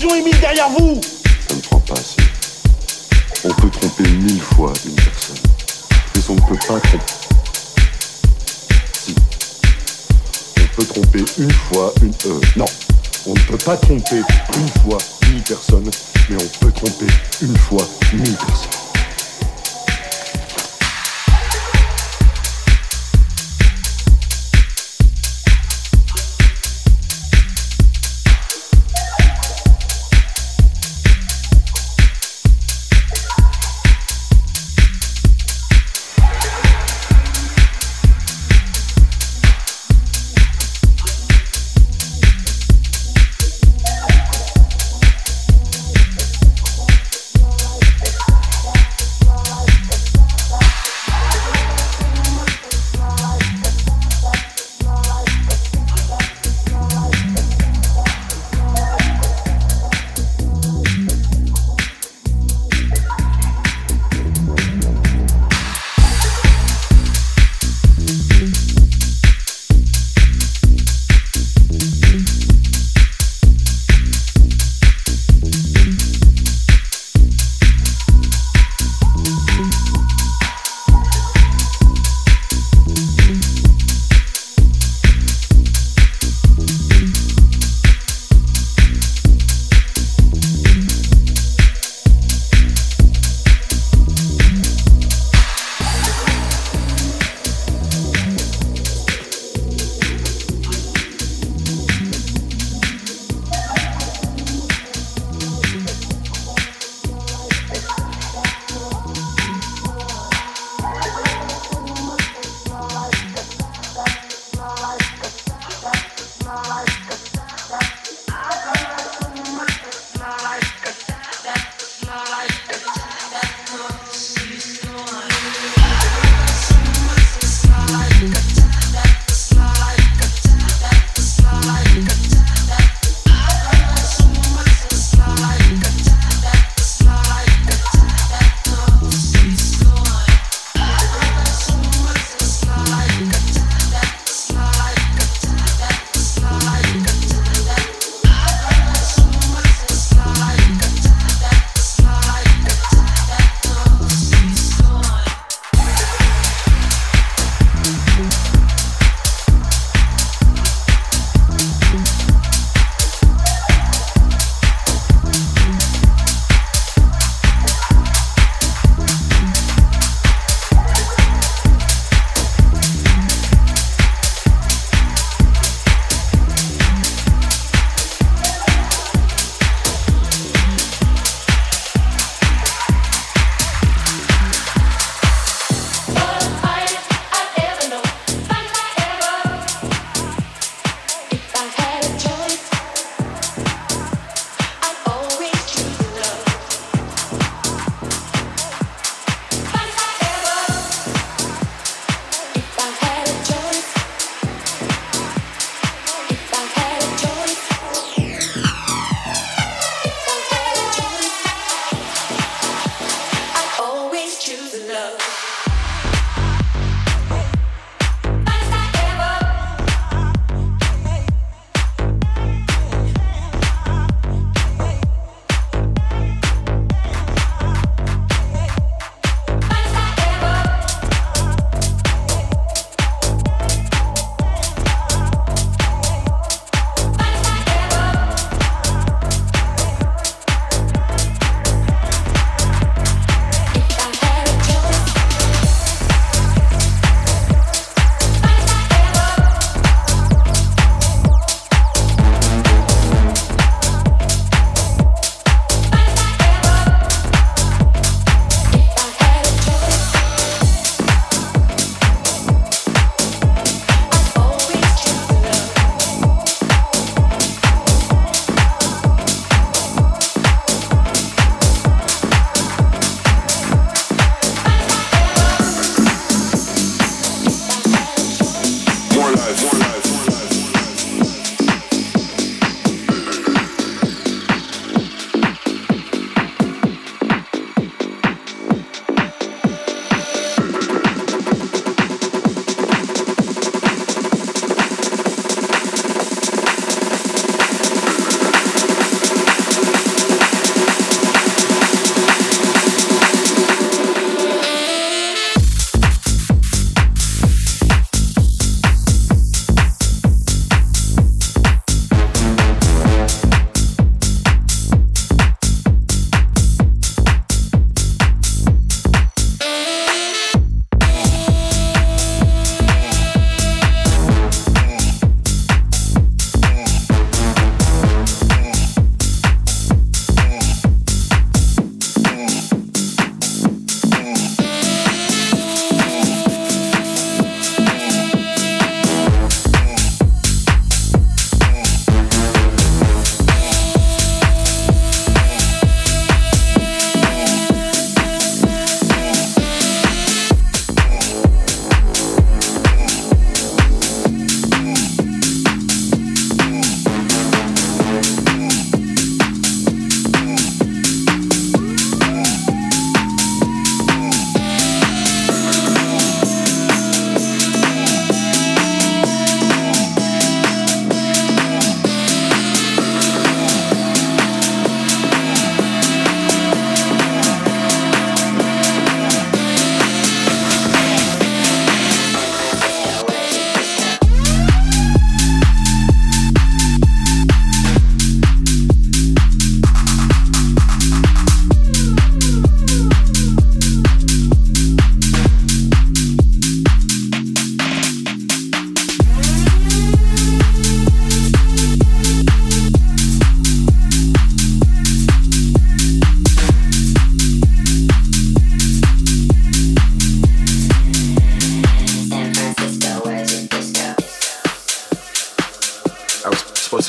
Attention, Émile, derrière vous Ça ne prend pas assez. On peut tromper mille fois une personne. Mais on ne peut pas tromper. Si. On peut tromper une fois une. Euh, non. On ne peut pas tromper une fois mille personnes, mais on peut tromper une fois mille personnes.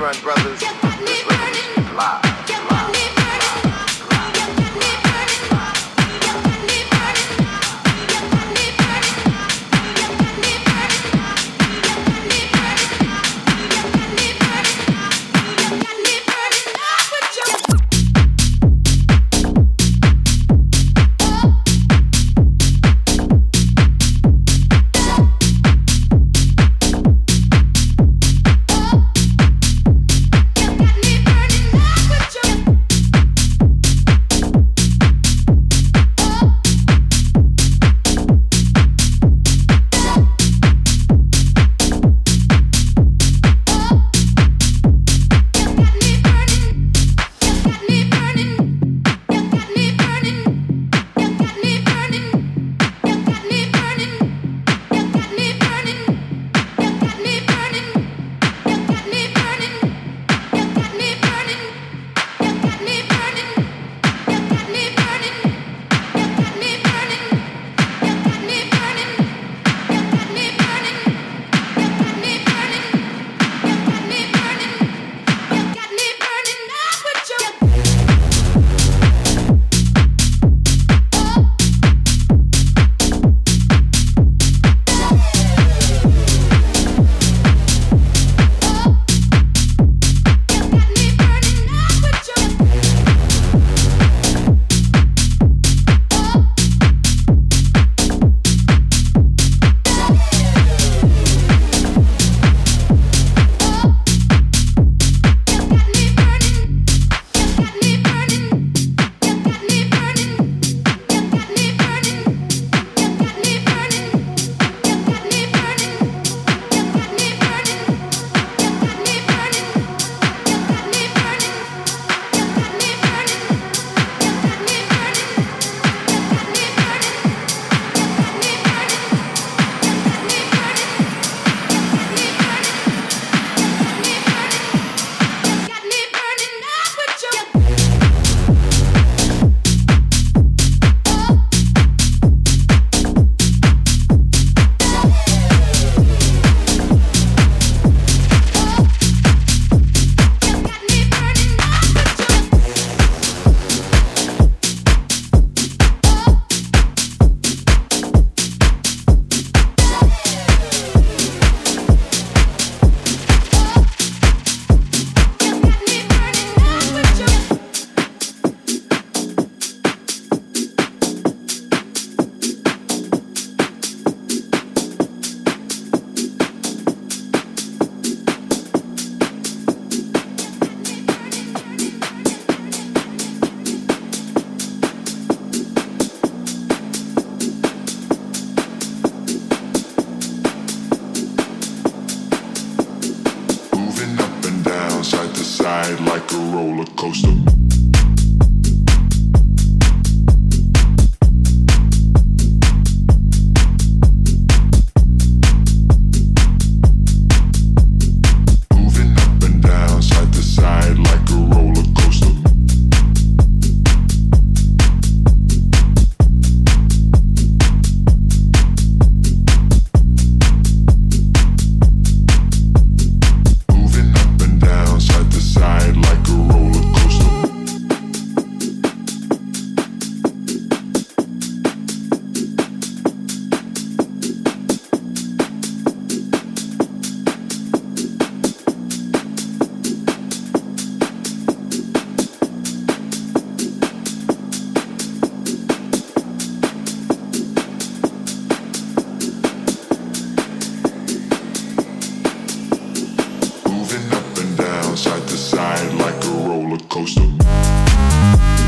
Run Brothers. you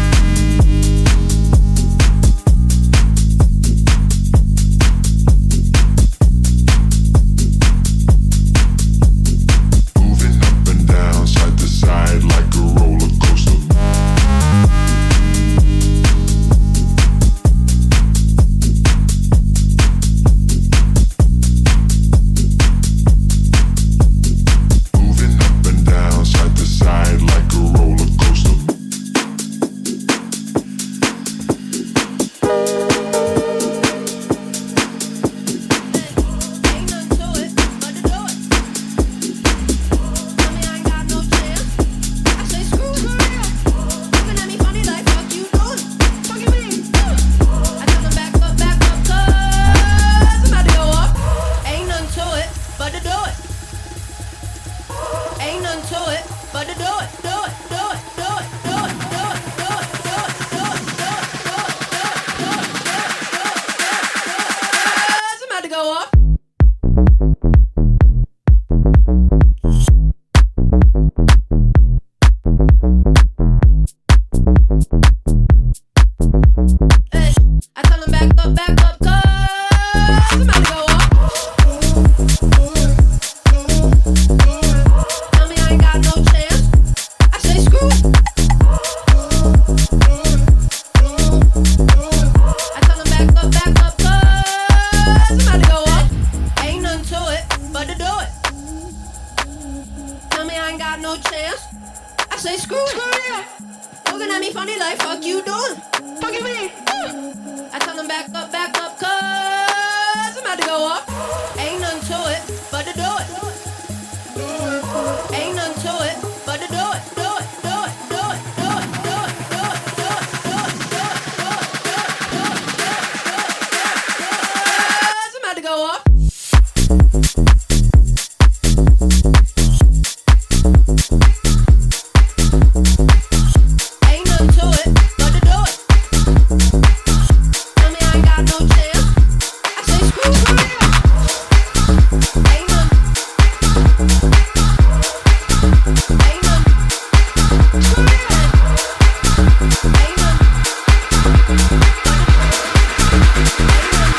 say screw, screw you. Looking at me funny like fuck you doing. Fucking me. I tell them back up, back up, cause I'm about to go up.